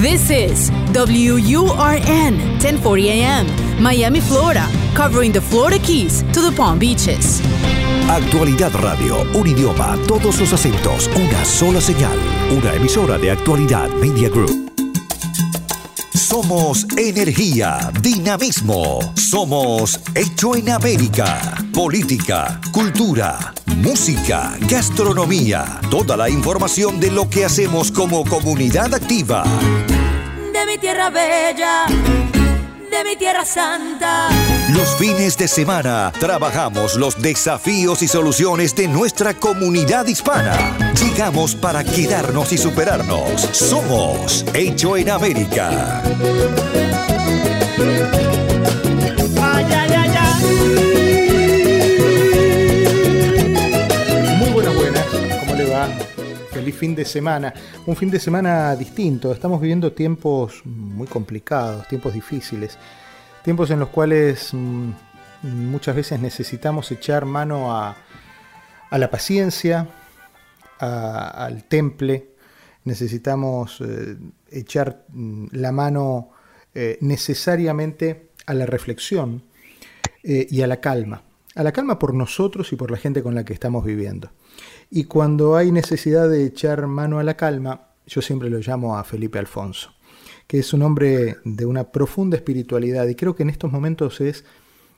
This is WURN 1040 AM, Miami, Florida, covering the Florida Keys to the Palm Beaches. Actualidad Radio, un idioma, todos los acentos, una sola señal. Una emisora de Actualidad Media Group. Somos energía, dinamismo. Somos Hecho en América. Política, cultura, música, gastronomía. Toda la información de lo que hacemos como comunidad activa. De mi tierra bella de mi tierra santa. Los fines de semana trabajamos los desafíos y soluciones de nuestra comunidad hispana. Llegamos para quedarnos y superarnos. Somos Hecho en América. Ay, ay, ay, Muy buenas, buenas. ¿Cómo le va? Fin de semana. Un fin de semana distinto. Estamos viviendo tiempos muy complicados, tiempos difíciles. Tiempos en los cuales mm, muchas veces necesitamos echar mano a, la paciencia, al temple. Necesitamos eh, echar mm, la mano eh, necesariamente a la reflexión eh, y a la calma. A la calma por nosotros y por la gente con la que estamos viviendo. Y cuando hay necesidad de echar mano a la calma, yo siempre lo llamo a Felipe Alfonso, que es un hombre de una profunda espiritualidad y creo que en estos momentos es,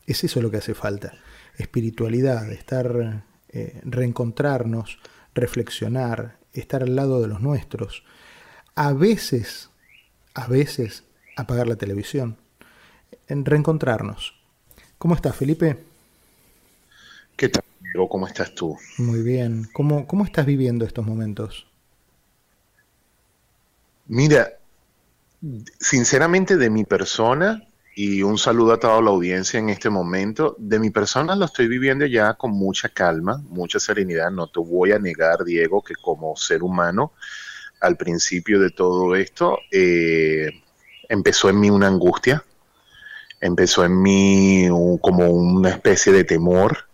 es eso lo que hace falta, espiritualidad, estar, eh, reencontrarnos, reflexionar, estar al lado de los nuestros. A veces, a veces, apagar la televisión, en reencontrarnos. ¿Cómo estás, Felipe? ¿Qué tal? ¿Cómo estás tú? Muy bien. ¿Cómo, cómo estás viviendo estos momentos? Mira, sinceramente de mi persona, y un saludo a toda la audiencia en este momento, de mi persona lo estoy viviendo ya con mucha calma, mucha serenidad. No te voy a negar, Diego, que como ser humano, al principio de todo esto, eh, empezó en mí una angustia, empezó en mí como una especie de temor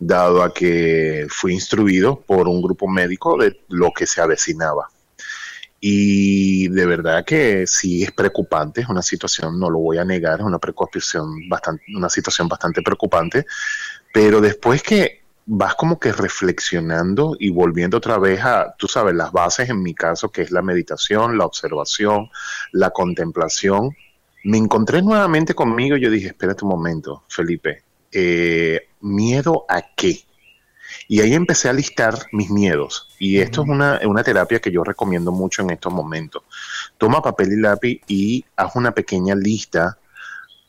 dado a que fui instruido por un grupo médico de lo que se avecinaba. Y de verdad que sí es preocupante, es una situación, no lo voy a negar, es una preocupación bastante, una situación bastante preocupante, pero después que vas como que reflexionando y volviendo otra vez a, tú sabes, las bases en mi caso, que es la meditación, la observación, la contemplación, me encontré nuevamente conmigo y yo dije, espérate un momento, Felipe, eh, ¿miedo a qué? Y ahí empecé a listar mis miedos. Y esto es una, una, terapia que yo recomiendo mucho en estos momentos. Toma papel y lápiz y haz una pequeña lista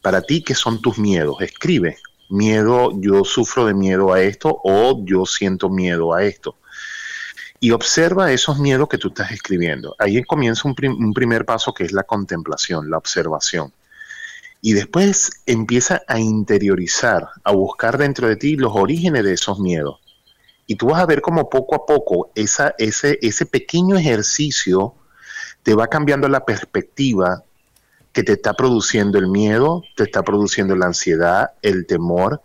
para ti qué son tus miedos. Escribe, miedo, yo sufro de miedo a esto o yo siento miedo a esto. Y observa esos miedos que tú estás escribiendo. Ahí comienza un, un primer paso que es la contemplación, la observación y después empieza a interiorizar, a buscar dentro de ti los orígenes de esos miedos. Y tú vas a ver cómo poco a poco esa, ese, ese pequeño ejercicio te va cambiando la perspectiva que te está produciendo el miedo, te está produciendo la ansiedad, el temor,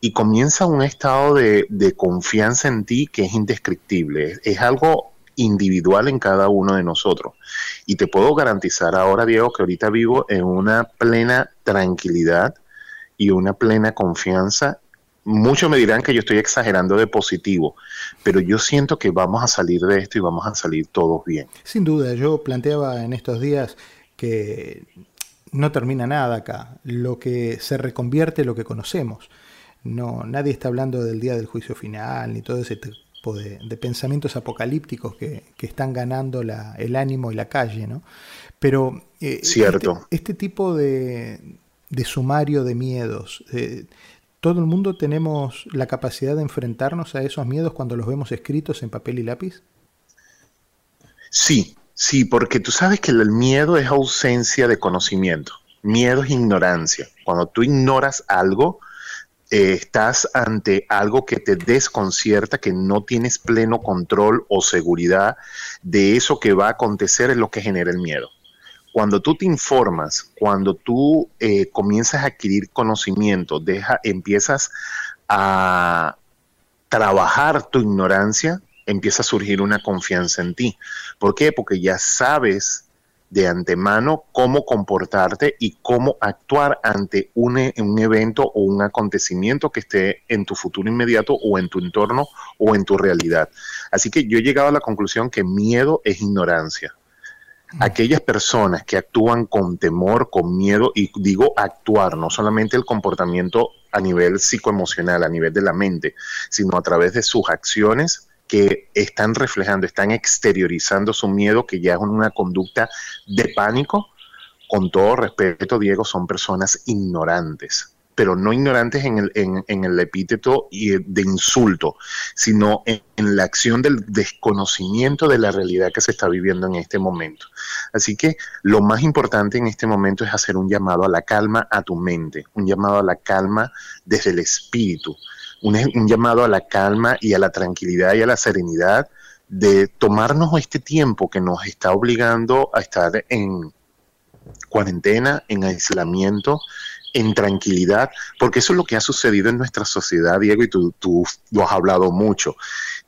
y comienza un estado de, de confianza en ti que es indescriptible. Es algo individual en cada uno de nosotros. Y te puedo garantizar ahora, Diego, que ahorita vivo en una plena tranquilidad y una plena confianza. Muchos me dirán que yo estoy exagerando de positivo, pero yo siento que vamos a salir de esto y vamos a salir todos bien. Sin duda, yo planteaba en estos días que no termina nada acá, lo que se reconvierte lo que conocemos. No, nadie está hablando del día del juicio final ni todo ese de, pensamientos apocalípticos que, están ganando el ánimo y la calle, ¿no? Pero eh, Cierto. Este, este tipo de, sumario de miedos, eh, ¿todo el mundo tenemos la capacidad de enfrentarnos a esos miedos cuando los vemos escritos en papel y lápiz? Sí, sí, porque tú sabes que el miedo es ausencia de conocimiento. Miedo es ignorancia. Cuando tú ignoras algo, eh, estás ante algo que te desconcierta, que no tienes pleno control o seguridad de eso que va a acontecer, es lo que genera el miedo. Cuando tú te informas, cuando tú eh, comienzas a adquirir conocimiento, deja, empiezas a trabajar tu ignorancia, empieza a surgir una confianza en ti. ¿Por qué? Porque ya sabes de antemano cómo comportarte y cómo actuar ante un, un, evento o un acontecimiento que esté en tu futuro inmediato o en tu entorno o en tu realidad. Así que yo he llegado a la conclusión que miedo es ignorancia. Aquellas personas que actúan con temor, con miedo, y digo actuar, no solamente el comportamiento a nivel psicoemocional, a nivel de la mente, sino a través de sus acciones, que están reflejando, están exteriorizando su miedo, que ya es una conducta de pánico, con todo respeto, Diego, son personas ignorantes, pero no ignorantes en el, en, el epíteto de insulto, sino en, la acción del desconocimiento de la realidad que se está viviendo en este momento. Así que lo más importante en este momento es hacer un llamado a la calma a tu mente, un llamado a la calma desde el espíritu, un, llamado a la calma y a la tranquilidad y a la serenidad de tomarnos este tiempo que nos está obligando a estar en cuarentena, en aislamiento, en tranquilidad, porque eso es lo que ha sucedido en nuestra sociedad, Diego, y tú, tú lo has hablado mucho.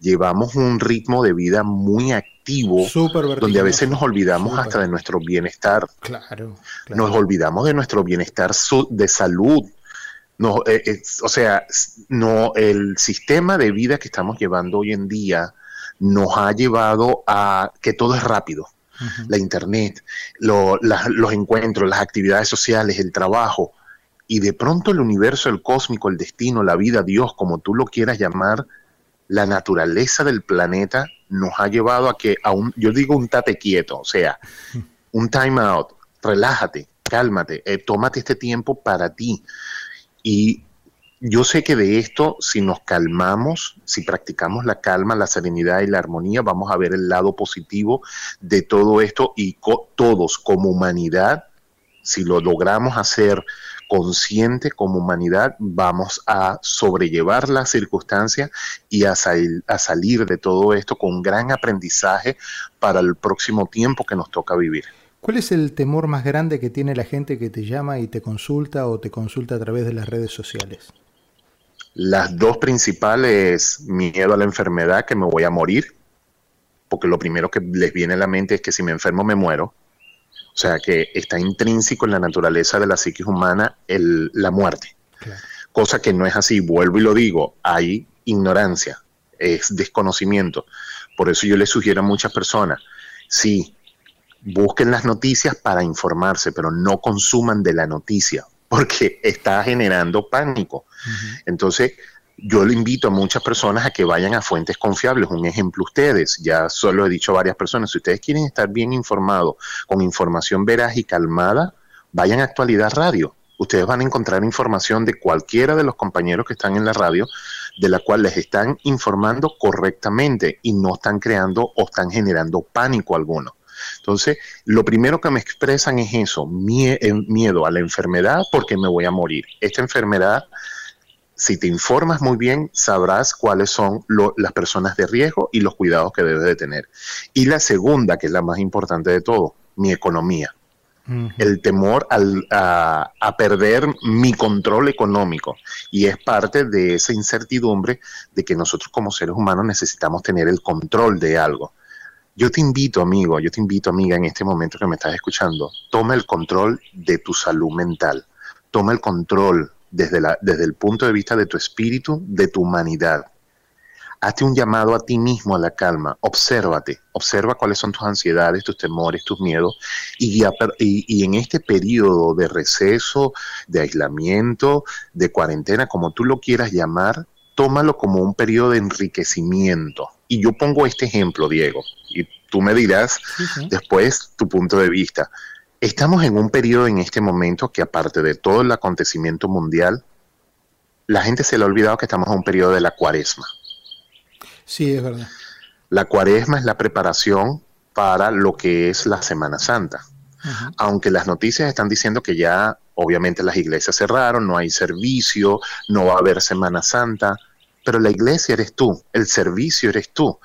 Llevamos un ritmo de vida muy activo, donde a veces nos olvidamos hasta de nuestro bienestar. Claro, Nos olvidamos de nuestro bienestar de salud, no, eh, o sea, no, el sistema de vida que estamos llevando hoy en día nos ha llevado a que todo es rápido. La internet, los encuentros, las actividades sociales, el trabajo, y de pronto el universo, el cósmico, el destino, la vida, Dios, como tú lo quieras llamar, la naturaleza del planeta nos ha llevado a que, a un, yo digo un tate quieto, o sea, un time out, relájate, cálmate, eh, tómate este tiempo para ti. Y yo sé que de esto, si nos calmamos, si practicamos la calma, la serenidad y la armonía, vamos a ver el lado positivo de todo esto y todos como humanidad, si lo logramos hacer consciente como humanidad, vamos a sobrellevar las circunstancias y a, a salir de todo esto con gran aprendizaje para el próximo tiempo que nos toca vivir. ¿Cuál es el temor más grande que tiene la gente que te llama y te consulta o te consulta a través de las redes sociales? Las dos principales, miedo a la enfermedad, que me voy a morir, porque lo primero que les viene a la mente es que si me enfermo me muero. O sea que está intrínseco en la naturaleza de la psique humana el, la muerte. Cosa que no es así, vuelvo y lo digo, hay ignorancia, es desconocimiento. Por eso yo le sugiero a muchas personas, sí, busquen las noticias para informarse, pero no consuman de la noticia, porque está generando pánico. Entonces, yo le invito a muchas personas a que vayan a fuentes confiables. Un ejemplo, ustedes, ya solo he dicho a varias personas, si ustedes quieren estar bien informados, con información veraz y calmada, vayan a Actualidad Radio. Ustedes van a encontrar información de cualquiera de los compañeros que están en la radio, de la cual les están informando correctamente y no están creando o están generando pánico alguno. Entonces, lo primero que me expresan es eso, eh, miedo a la enfermedad porque me voy a morir. Esta enfermedad, si te informas muy bien, sabrás cuáles son las personas de riesgo y los cuidados que debes de tener. Y la segunda, que es la más importante de todo, mi economía. El temor a, a, perder mi control económico. Y es parte de esa incertidumbre de que nosotros como seres humanos necesitamos tener el control de algo. Yo te invito, amigo, yo te invito, amiga, en este momento que me estás escuchando, toma el control de tu salud mental, toma el control desde, la, desde el punto de vista de tu espíritu, de tu humanidad. Hazte un llamado a ti mismo a la calma, obsérvate, observa cuáles son tus ansiedades, tus temores, tus miedos, y, y, en este periodo de receso, de aislamiento, de cuarentena, como tú lo quieras llamar, tómalo como un periodo de enriquecimiento. Y yo pongo este ejemplo, Diego, y tú me dirás después tu punto de vista. Estamos en un periodo en este momento que aparte de todo el acontecimiento mundial, la gente se le ha olvidado que estamos en un periodo de la cuaresma. Sí, es verdad. La cuaresma es la preparación para lo que es la Semana Santa. Aunque las noticias están diciendo que ya obviamente las iglesias cerraron, no hay servicio, no va a haber Semana Santa, pero la iglesia eres tú, el servicio eres tú.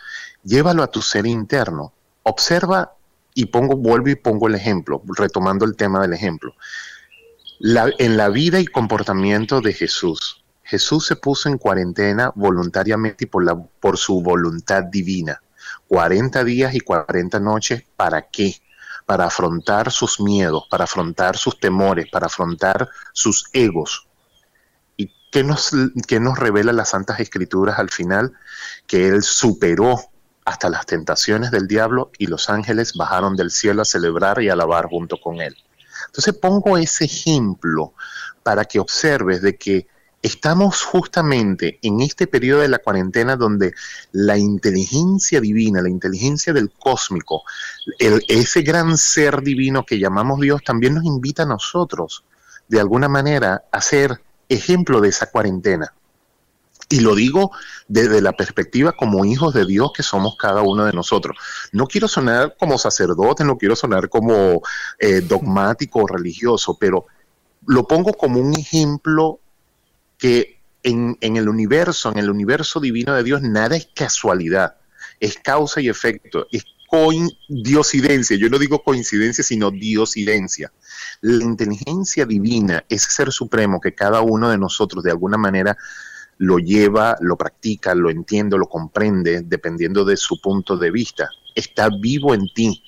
Llévalo a tu ser interno. Observa y pongo, vuelvo y pongo el ejemplo, retomando el tema del ejemplo. en la vida y comportamiento de Jesús, Jesús se puso en cuarentena voluntariamente y por, la, por su voluntad divina. 40 días y 40 noches, ¿para qué? para afrontar sus miedos, para afrontar sus temores, para afrontar sus egos. ¿Y qué nos, qué nos revela las Santas Escrituras al final? Que Él superó hasta las tentaciones del diablo y los ángeles bajaron del cielo a celebrar y alabar junto con Él. Entonces pongo ese ejemplo para que observes de que estamos justamente en este periodo de la cuarentena donde la inteligencia divina, la inteligencia del cósmico, ese gran ser divino que llamamos Dios, también nos invita a nosotros, de alguna manera, a ser ejemplo de esa cuarentena. Y lo digo desde la perspectiva como hijos de Dios que somos cada uno de nosotros. No quiero sonar como sacerdote, no quiero sonar como eh, dogmático o religioso, pero lo pongo como un ejemplo que en, el universo, en el universo divino de Dios, nada es casualidad, es causa y efecto, es diosidencia. Yo no digo coincidencia, sino diosidencia. La inteligencia divina, ese ser supremo que cada uno de nosotros de alguna manera lo lleva, lo practica, lo entiende, lo comprende, dependiendo de su punto de vista, está vivo en ti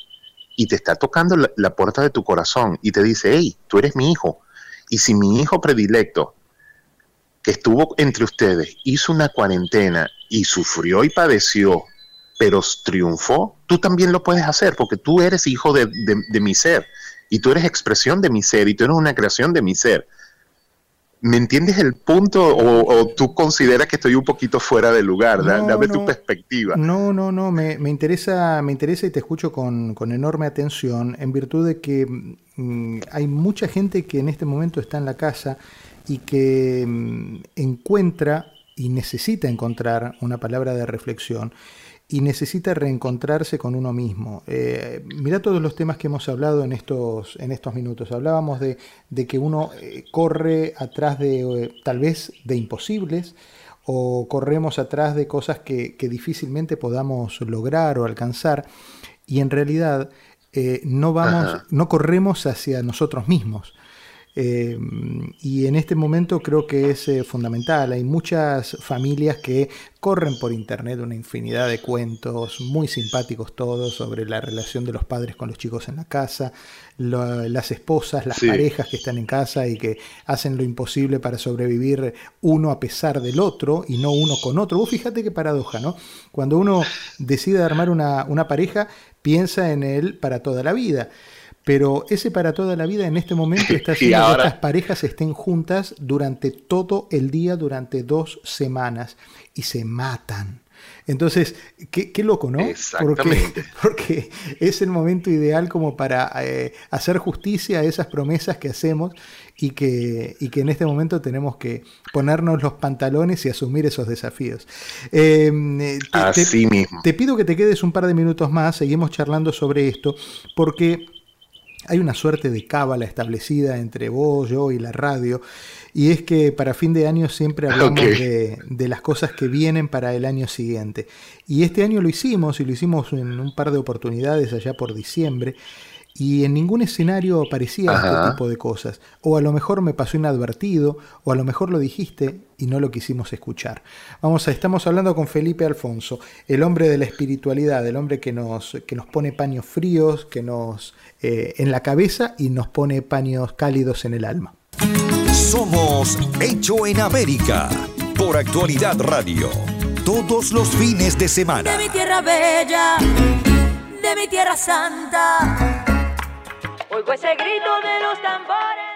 y te está tocando la, puerta de tu corazón y te dice, hey, tú eres mi hijo. Y si mi hijo predilecto que estuvo entre ustedes, hizo una cuarentena y sufrió y padeció, pero triunfó, tú también lo puedes hacer porque tú eres hijo de, mi ser y tú eres expresión de mi ser y tú eres una creación de mi ser. ¿Me entiendes el punto o, tú consideras que estoy un poquito fuera de lugar? Dame tu perspectiva. No, no, no, me, interesa, me interesa y te escucho con, con enorme atención en virtud de que mm, hay mucha gente que en este momento está en la casa y que mm, encuentra y necesita encontrar una palabra de reflexión y necesita reencontrarse con uno mismo. Eh, mira todos los temas que hemos hablado en estos, en estos minutos. Hablábamos de, que uno eh, corre atrás de eh, tal vez de imposibles o corremos atrás de cosas que, difícilmente podamos lograr o alcanzar y en realidad no vamos, no corremos hacia nosotros mismos. Eh, y en este momento creo que es eh, fundamental. Hay muchas familias que corren por internet una infinidad de cuentos muy simpáticos todos sobre la relación de los padres con los chicos en la casa, las esposas, las parejas que están en casa y que hacen lo imposible para sobrevivir uno a pesar del otro y no uno con otro. Vos fíjate qué paradoja, ¿no? Cuando uno decide armar una, una pareja, piensa en él para toda la vida. Pero ese para toda la vida en este momento está haciendo que estas parejas estén juntas durante todo el día, durante dos semanas, y se matan. Entonces, qué, loco, ¿no? Exactamente. Porque, es el momento ideal como para eh, hacer justicia a esas promesas que hacemos y que, y que en este momento tenemos que ponernos los pantalones y asumir esos desafíos. Em, eh, Así mismo. Te pido que te quedes un par de minutos más, seguimos charlando sobre esto, porque hay una suerte de cábala establecida entre vos, yo y la radio, y es que para fin de año siempre hablamos de, de, las cosas que vienen para el año siguiente. Y este año lo hicimos, y lo hicimos en un par de oportunidades allá por diciembre, y en ningún escenario aparecía este tipo de cosas. O a lo mejor me pasó inadvertido, o a lo mejor lo dijiste y no lo quisimos escuchar. Vamos a, estamos hablando con Felipe Alfonso, el hombre de la espiritualidad, el hombre que nos, que nos pone paños fríos, que nos eh, en la cabeza y nos pone paños cálidos en el alma. Somos Hecho en América por Actualidad Radio. Todos los fines de semana. De mi tierra bella, de mi tierra santa Oigo ese grito de los tambores.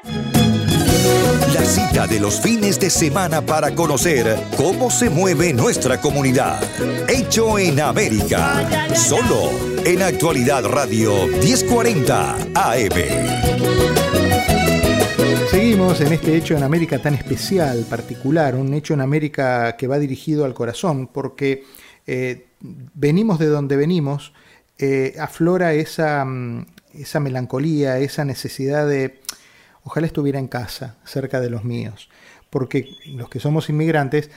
La cita de los fines de semana para conocer cómo se mueve nuestra comunidad. Hecho en América. Solo en Actualidad Radio 1040 AM. Seguimos en este hecho en América tan especial, particular, un hecho en América que va dirigido al corazón, porque eh, venimos de donde venimos, eh, aflora esa, mm, esa melancolía, esa necesidad de, ojalá estuviera en casa, cerca de los míos, porque los que somos inmigrantes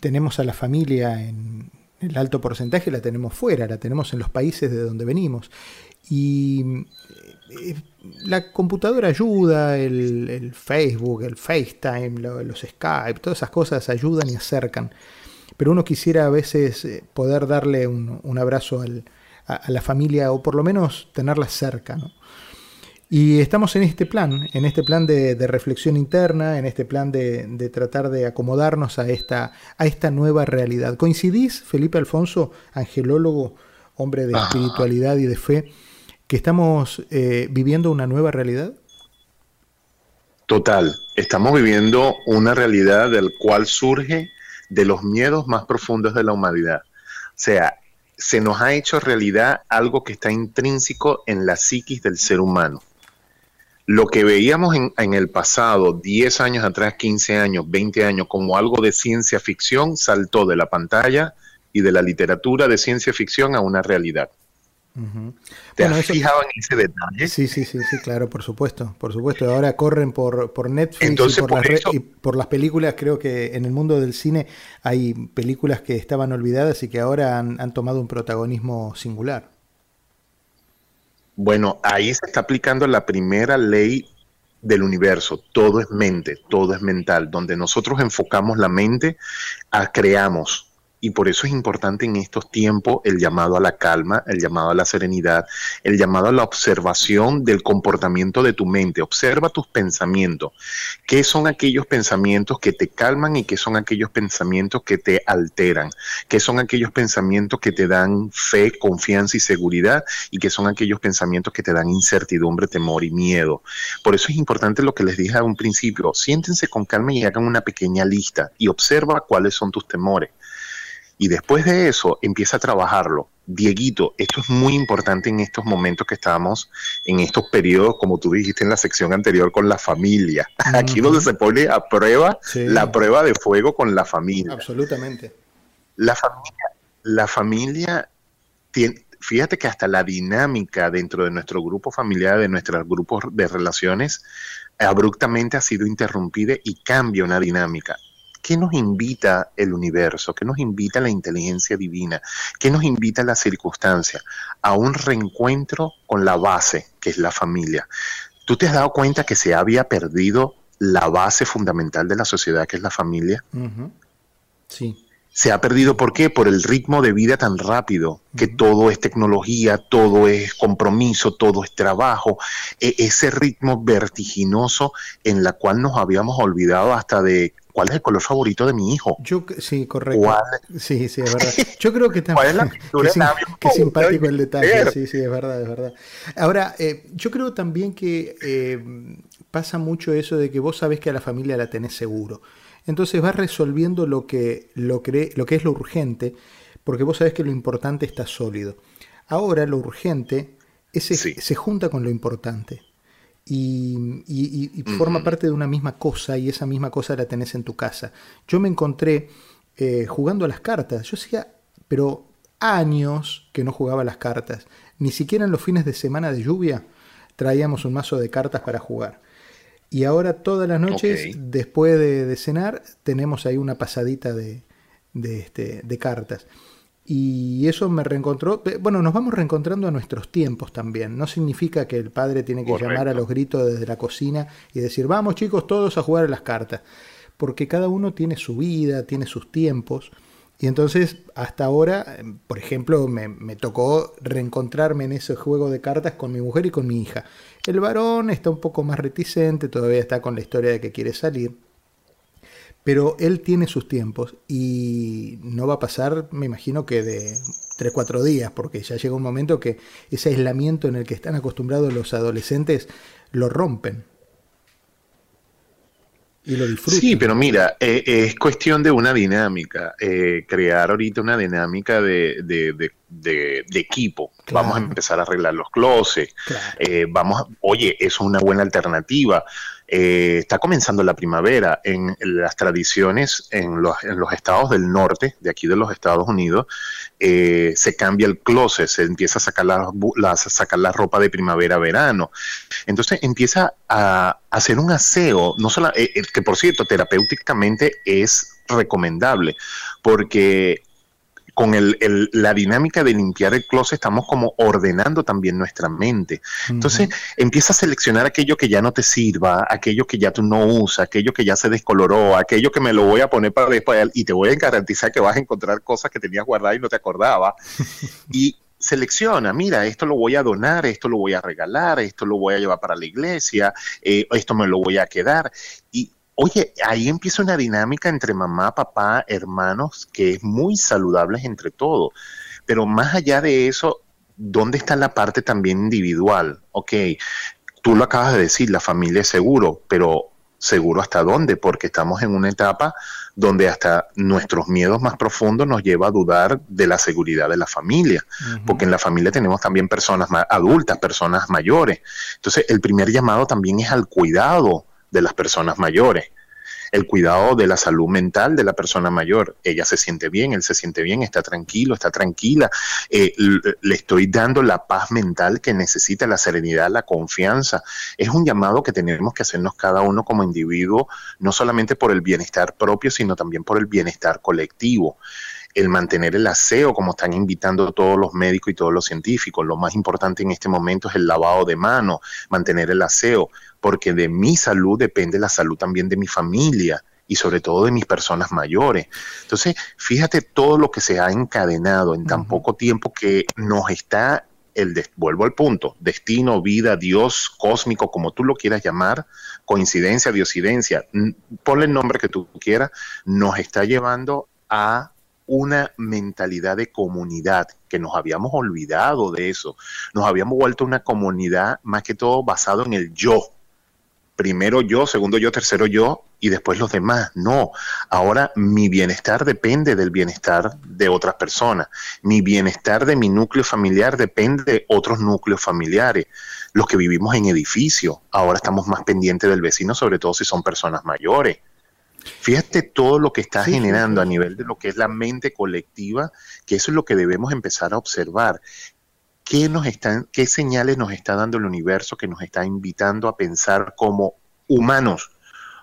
tenemos a la familia en el alto porcentaje, la tenemos fuera, la tenemos en los países de donde venimos. Y eh, la computadora ayuda, el, Facebook, el FaceTime, los Skype, todas esas cosas ayudan y acercan. Pero uno quisiera a veces eh, poder darle un abrazo al, a, la familia o por lo menos tenerla cerca. Y estamos en este plan, en este plan de, reflexión interna, en este plan de, tratar de acomodarnos a esta, a esta nueva realidad. ¿Coincidís, Felipe Alfonso, angelólogo, hombre de espiritualidad y de fe, que estamos eh, viviendo una nueva realidad? Total, estamos viviendo una realidad del cual surge de los miedos más profundos de la humanidad. O sea, se nos ha hecho realidad algo que está intrínseco en la psiquis del ser humano. Lo que veíamos en, en, el pasado, 10 años atrás, 15 años, 20 años, como algo de ciencia ficción, saltó de la pantalla y de la literatura de ciencia ficción a una realidad. ¿Te has fijado en ese detalle? Sí, sí, sí, sí, claro, por supuesto, por supuesto. Ahora corren por, por Netflix y, por las y, por las películas. Creo que en el mundo del cine hay películas que estaban olvidadas y que ahora han, han tomado un protagonismo singular. Bueno, ahí se está aplicando la primera ley del universo. Todo es mente, todo es mental. Donde nosotros enfocamos la mente, a, creamos y por eso es importante en estos tiempos el llamado a la calma, el llamado a la serenidad, el llamado a la observación del comportamiento de tu mente. Observa tus pensamientos. ¿Qué son aquellos pensamientos que te calman y qué son aquellos pensamientos que te alteran? ¿Qué son aquellos pensamientos que te dan fe, confianza y seguridad? ¿Y qué son aquellos pensamientos que te dan incertidumbre, temor y miedo? Por eso es importante lo que les dije a un principio. Siéntense con calma y hagan una pequeña lista y observa cuáles son tus temores y después de eso empieza a trabajarlo. Dieguito, esto es muy importante en estos momentos que estamos, en estos periodos, como tú dijiste en la sección anterior, con la familia. Aquí donde se pone a prueba la prueba de fuego con la familia. Absolutamente. La familia, la familia tiene, fíjate que hasta la dinámica dentro de nuestro grupo familiar, de nuestros grupos de relaciones, abruptamente ha sido interrumpida y cambia una dinámica. ¿Qué nos invita el universo? ¿Qué nos invita la inteligencia divina? ¿Qué nos invita la circunstancia? A un reencuentro con la base, que es la familia. ¿Tú te has dado cuenta que se había perdido la base fundamental de la sociedad, que es la familia? Sí. Se ha perdido, ¿por qué? Por el ritmo de vida tan rápido, que todo es tecnología, todo es compromiso, todo es trabajo, e ese ritmo vertiginoso en la cual nos habíamos olvidado hasta de ¿cuál es el color favorito de mi hijo? Yo, sí, correcto. Sí, sí, es verdad. Yo creo que también. ¿Cuál es la Qué simpático el detalle. Sí, sí, es verdad, es verdad. Ahora, eh, yo creo también que eh, pasa mucho eso de que vos sabés que a la familia la tenés seguro. Entonces vas resolviendo lo que, lo, lo que es lo urgente, porque vos sabés que lo importante está sólido. Ahora lo urgente ese, se junta con lo importante y, forma parte de una misma cosa y esa misma cosa la tenés en tu casa. Yo me encontré eh, jugando a las cartas, yo hacía, pero años que no jugaba a las cartas, ni siquiera en los fines de semana de lluvia traíamos un mazo de cartas para jugar. Y ahora todas las noches, después de, cenar, tenemos ahí una pasadita de, de, este, de cartas. Y eso me reencontró, bueno, nos vamos reencontrando a nuestros tiempos también. No significa que el padre tiene que llamar a los gritos desde la cocina y decir, vamos chicos todos a jugar a las cartas. Porque cada uno tiene su vida, tiene sus tiempos. Y entonces, hasta ahora, por ejemplo, me, me, tocó reencontrarme en ese juego de cartas con mi mujer y con mi hija. El varón está un poco más reticente, todavía está con la historia de que quiere salir. Pero él tiene sus tiempos y no va a pasar, me imagino que de 3-4 días, porque ya llega un momento que ese aislamiento en el que están acostumbrados los adolescentes lo rompen. Y lo disfrutan. Sí, pero mira, eh, es cuestión de una dinámica, eh, crear ahorita una dinámica de, de, equipo. Vamos a empezar a arreglar los closets. Eh, vamos, oye, eso es una buena alternativa. Eh, está comenzando la primavera en las tradiciones en los, en los, estados del norte, de aquí de los Estados Unidos, eh, se cambia el closet, se empieza a sacar la, sacar la ropa de primavera-verano. Entonces empieza a, hacer un aseo, no solo, eh, que por cierto, terapéuticamente es recomendable, porque con el, la dinámica de limpiar el closet estamos como ordenando también nuestra mente. Entonces empieza a seleccionar aquello que ya no te sirva, aquello que ya tú no usas, aquello que ya se descoloró, aquello que me lo voy a poner para después y te voy a garantizar que vas a encontrar cosas que tenías guardadas y no te acordabas. y selecciona, mira, esto lo voy a donar, esto lo voy a regalar, esto lo voy a llevar para la iglesia, eh, esto me lo voy a quedar. Y oye, ahí empieza una dinámica entre mamá, papá, hermanos, que es muy saludable entre todos. Pero más allá de eso, ¿dónde está la parte también individual? Ok, tú lo acabas de decir, la familia es seguro, pero seguro hasta dónde, porque estamos en una etapa donde hasta nuestros miedos más profundos nos lleva a dudar de la seguridad de la familia, porque en la familia tenemos también personas más adultas, personas mayores. Entonces, el primer llamado también es al cuidado de las personas mayores el cuidado de la salud mental de la persona mayor. Ella se siente bien, él se siente bien, está tranquilo, está tranquila. Eh, le estoy dando la paz mental que necesita, la serenidad, la confianza. Es un llamado que tenemos que hacernos cada uno como individuo, no solamente por el bienestar propio, sino también por el bienestar colectivo el mantener el aseo, como están invitando todos los médicos y todos los científicos. Lo más importante en este momento es el lavado de manos, mantener el aseo porque de mi salud depende la salud también de mi familia y sobre todo de mis personas mayores. Entonces, fíjate todo lo que se ha encadenado en tan poco tiempo que nos está el vuelvo al punto, destino, vida, Dios, cósmico, como tú lo quieras llamar, coincidencia, diosidencia, ponle el nombre que tú quieras, nos está llevando a una mentalidad de comunidad, que nos habíamos olvidado de eso, nos habíamos vuelto una comunidad más que todo basado en el yo, primero yo, segundo yo, tercero yo y después los demás. No, ahora mi bienestar depende del bienestar de otras personas. Mi bienestar de mi núcleo familiar depende de otros núcleos familiares. Los que vivimos en edificio, ahora estamos más pendientes del vecino, sobre todo si son personas mayores. Fíjate todo lo que está generando a nivel de lo que es la mente colectiva, que eso es lo que debemos empezar a observar. ¿qué, nos están, ¿qué señales nos está dando el universo que nos está invitando a pensar como humanos,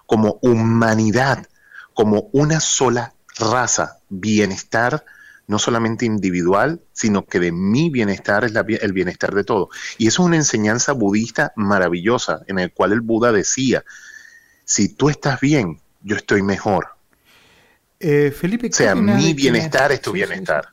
como humanidad, como una sola raza, bienestar? no solamente individual, sino que de mi bienestar es el bienestar de todo. Y eso es una enseñanza budista maravillosa, en el cual el Buda decía, si tú estás bien, yo estoy mejor. Eh, Felipe, o sea, mi bienestar es tu bienestar.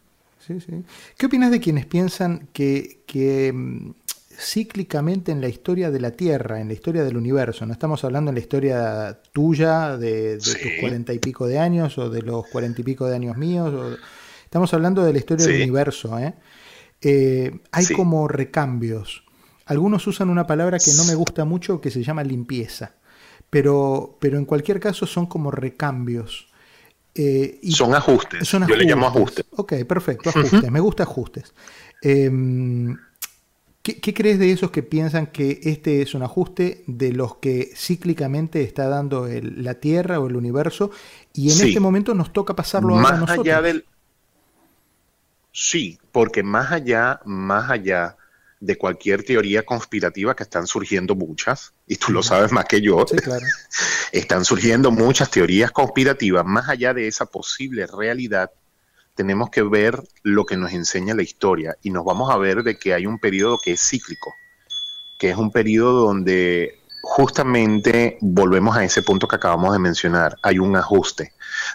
¿Qué opinas de quienes piensan que, mm, cíclicamente en la historia de la Tierra, en la historia del universo, no estamos hablando en la historia tuya de, tus cuarenta y pico de años o de los cuarenta y pico de años míos, estamos hablando de la historia del universo. ¿eh? Eh, hay como recambios. Algunos usan una palabra que no me gusta mucho que se llama limpieza, pero, pero en cualquier caso son como recambios. Eh, son, ajustes. Yo le llamo ajustes. Ok, perfecto, ajustes. Me gusta ajustes. Em, ¿qué, crees de esos que piensan que este es un ajuste de los que cíclicamente está dando la Tierra o el universo y en este momento nos toca pasarlo más a nosotros? Allá del... Sí, porque más allá, más allá de cualquier teoría conspirativa que están surgiendo muchas, y tú lo sabes más que yo, están surgiendo muchas teorías conspirativas, más allá de esa posible realidad, tenemos que ver lo que nos enseña la historia y nos vamos a ver de que hay un periodo que es cíclico, que es un periodo donde justamente volvemos a ese punto que acabamos de mencionar, hay un ajuste,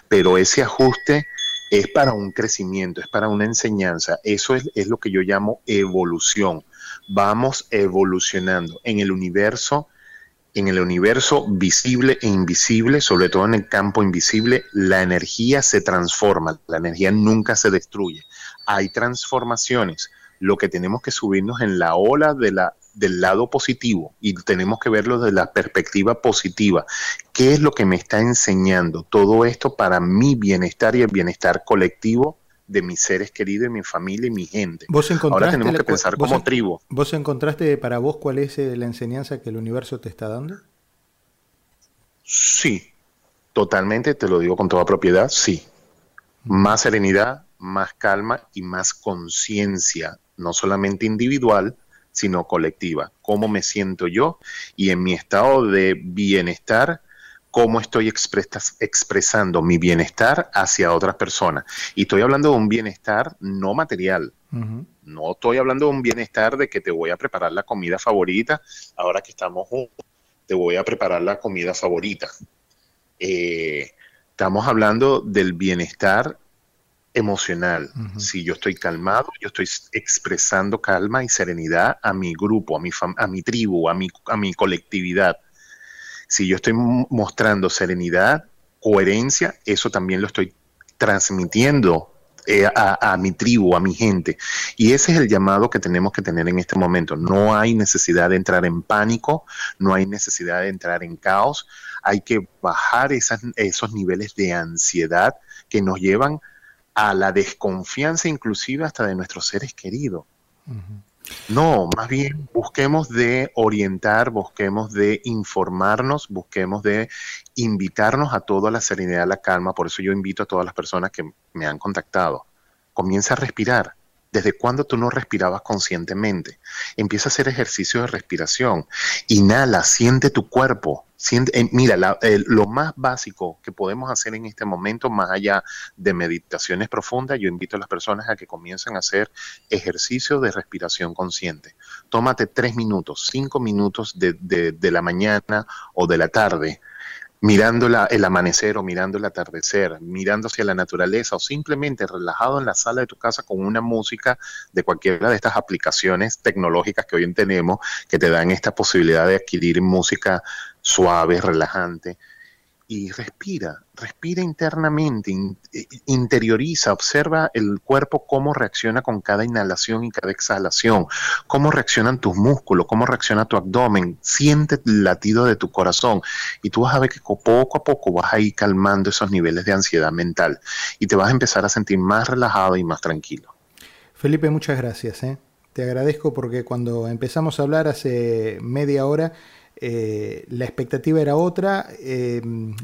pero ese ajuste es para un crecimiento, es para una enseñanza, eso es, es lo que yo llamo evolución vamos evolucionando en el universo, en el universo visible e invisible, sobre todo en el campo invisible, la energía se transforma, la energía nunca se destruye. Hay transformaciones. Lo que tenemos que subirnos en la ola de la, del lado positivo y tenemos que verlo desde la perspectiva positiva. ¿Qué es lo que me está enseñando todo esto para mi bienestar y el bienestar colectivo de mis seres queridos, mi familia y mi gente. ¿Vos Ahora tenemos que pensar como tribu. ¿Vos encontraste para vos cuál es eh, la enseñanza que el universo te está dando? Sí, totalmente, te lo digo con toda propiedad, sí. Más serenidad, más calma y más conciencia, no solamente individual, sino colectiva. ¿Cómo me siento yo? Y en mi estado de bienestar, cómo estoy expresando mi bienestar hacia otras personas. Y estoy hablando de un bienestar no material. No estoy hablando de un bienestar de que te voy a preparar la comida favorita. Ahora que estamos juntos, te voy a preparar la comida favorita. Eh, estamos hablando del bienestar emocional. Si yo estoy calmado, yo estoy expresando calma y serenidad a mi grupo, a mi, a mi tribu, a mi, a mi colectividad. Si yo estoy mostrando serenidad, coherencia, eso también lo estoy transmitiendo eh, a, mi tribu, a mi gente. Y ese es el llamado que tenemos que tener en este momento. No hay necesidad de entrar en pánico, no hay necesidad de entrar en caos. Hay que bajar esos niveles de ansiedad que nos llevan a la desconfianza inclusive hasta de nuestros seres queridos. No, más bien busquemos de orientar, busquemos de informarnos, busquemos de invitarnos a toda la serenidad, la calma. Por eso yo invito a todas las personas que me han contactado. Comienza a respirar. ¿Desde cuándo tú no respirabas conscientemente? Empieza a hacer ejercicio de respiración. Inhala, siente tu cuerpo. Eh, mira, lo más básico que podemos hacer en este momento, más allá de meditaciones profundas, yo invito a las personas a que comiencen a hacer ejercicio de respiración consciente. Tómate tres minutos, cinco minutos de la mañana o de la tarde mirando el amanecer o mirando el atardecer, mirando hacia la naturaleza o simplemente relajado en la sala de tu casa con una música de cualquiera de estas aplicaciones tecnológicas que hoy tenemos que te dan esta posibilidad de adquirir música suave, relajante y respira, respira internamente, interioriza, observa el cuerpo cómo reacciona con cada inhalación y cada exhalación, cómo reaccionan tus músculos, cómo reacciona tu abdomen, siente el latido de tu corazón y tú vas a ver que poco a poco vas a ir calmando esos niveles de ansiedad mental y te vas a empezar a sentir más relajado y más tranquilo. Felipe, muchas gracias. ¿eh? Te agradezco porque cuando empezamos a hablar hace media hora, eh, la expectativa era otra, eh,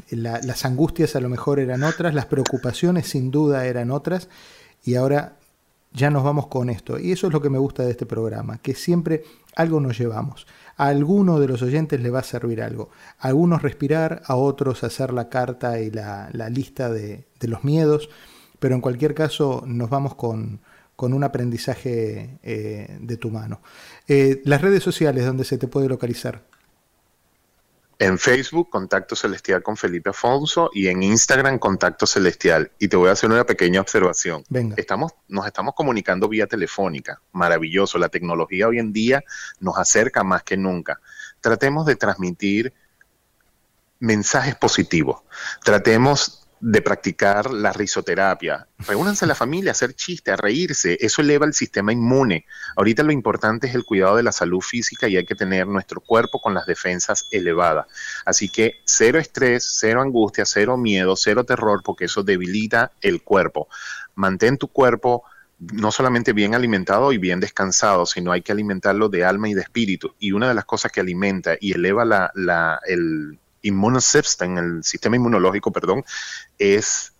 las angustias a lo mejor eran otras, las preocupaciones sin duda eran otras, y ahora ya nos vamos con esto. Y eso es lo que me gusta de este programa, que siempre algo nos llevamos. A alguno de los oyentes le va a servir algo. A algunos respirar, a otros hacer la carta y la, lista de, los miedos, pero en cualquier caso nos vamos con, un aprendizaje eh, de tu mano. las redes sociales donde se te puede localizar. En Facebook, Contacto Celestial con Felipe Afonso y en Instagram, Contacto Celestial. Y te voy a hacer una pequeña observación. Estamos, nos estamos comunicando vía telefónica. Maravilloso. La tecnología hoy en día nos acerca más que nunca. Tratemos de transmitir mensajes positivos. Tratemos de practicar la risoterapia. Reúnanse a la familia hacer chistes, a reírse. Eso eleva el sistema inmune. Ahorita lo importante es el cuidado de la salud física y hay que tener nuestro cuerpo con las defensas elevadas. Así que cero estrés, cero angustia, cero miedo, cero terror, porque eso debilita el cuerpo. Mantén tu cuerpo no solamente bien alimentado y bien descansado, sino hay que alimentarlo de alma y de espíritu. Y una de las cosas que alimenta y eleva la, la, el, en el sistema inmunológico, perdón, es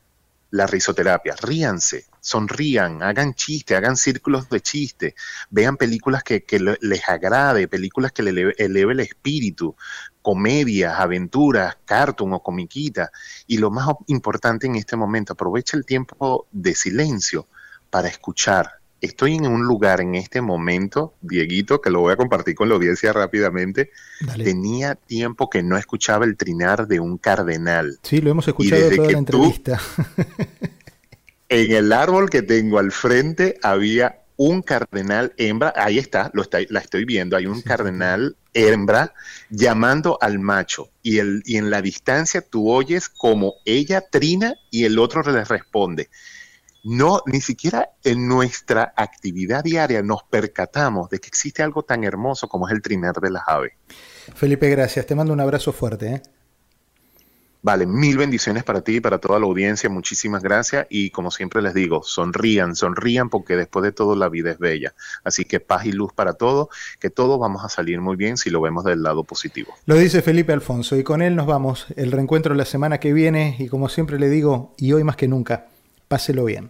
la risoterapia. Ríanse, sonrían, hagan chiste, hagan círculos de chiste, vean películas que, les agrade, películas que le eleve, el espíritu, comedias, aventuras, cartoon o comiquita. Y lo más importante en este momento, aprovecha el tiempo de silencio para escuchar, estoy en un lugar en este momento, Dieguito, que lo voy a compartir con la audiencia rápidamente. Tenía tiempo que no escuchaba el trinar de un cardenal. Sí, lo hemos escuchado toda la entrevista. en el árbol que tengo al frente había un cardenal hembra, ahí está, lo está la estoy viendo, hay un cardenal hembra llamando al macho y, el, y en la distancia tú oyes como ella trina y el otro le responde no, ni siquiera en nuestra actividad diaria nos percatamos de que existe algo tan hermoso como es el trinar de las aves. Felipe, gracias. Te mando un abrazo fuerte. ¿eh? Vale, mil bendiciones para ti y para toda la audiencia. Muchísimas gracias. Y como siempre les digo, sonrían, sonrían porque después de todo la vida es bella. Así que paz y luz para todos, que todos vamos a salir muy bien si lo vemos del lado positivo. Lo dice Felipe Alfonso y con él nos vamos. El reencuentro la semana que viene y como siempre le digo, y hoy más que nunca, Páselo bien.